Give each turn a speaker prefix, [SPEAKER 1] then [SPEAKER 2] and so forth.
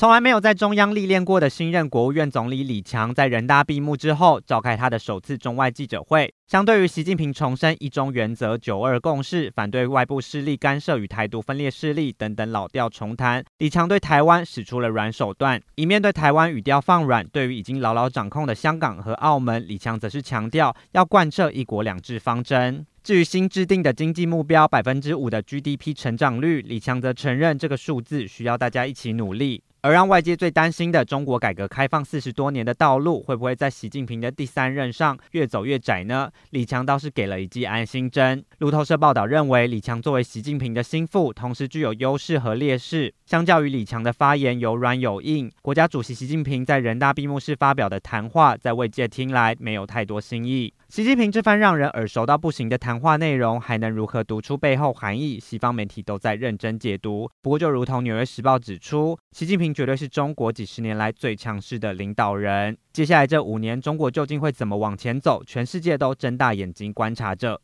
[SPEAKER 1] 从来没有在中央历练过的新任国务院总理李强，在人大闭幕之后召开他的首次中外记者会。相对于习近平重申一中原则、九二共识，反对外部势力干涉与台独分裂势力等等老调重弹，李强对台湾使出了软手段。一面对台湾语调放软，对于已经牢牢掌控的香港和澳门，李强则是强调要贯彻一国两制方针。至于新制定的经济目标百分之五的 GDP 成长率，李强则承认这个数字需要大家一起努力。而让外界最担心的中国改革开放四十多年的道路，会不会在习近平的第三任上越走越窄呢？李强倒是给了一剂安心针。路透社报道认为，李强作为习近平的心腹，同时具有优势和劣势。相较于李强的发言有软有硬，国家主席习近平在人大闭幕式发表的谈话，在外界听来没有太多新意。习近平这番让人耳熟到不行的谈话内容，还能如何读出背后含义？西方媒体都在认真解读。不过，就如同《纽约时报》指出，习近平绝对是中国几十年来最强势的领导人。接下来这五年，中国究竟会怎么往前走？全世界都睁大眼睛观察着。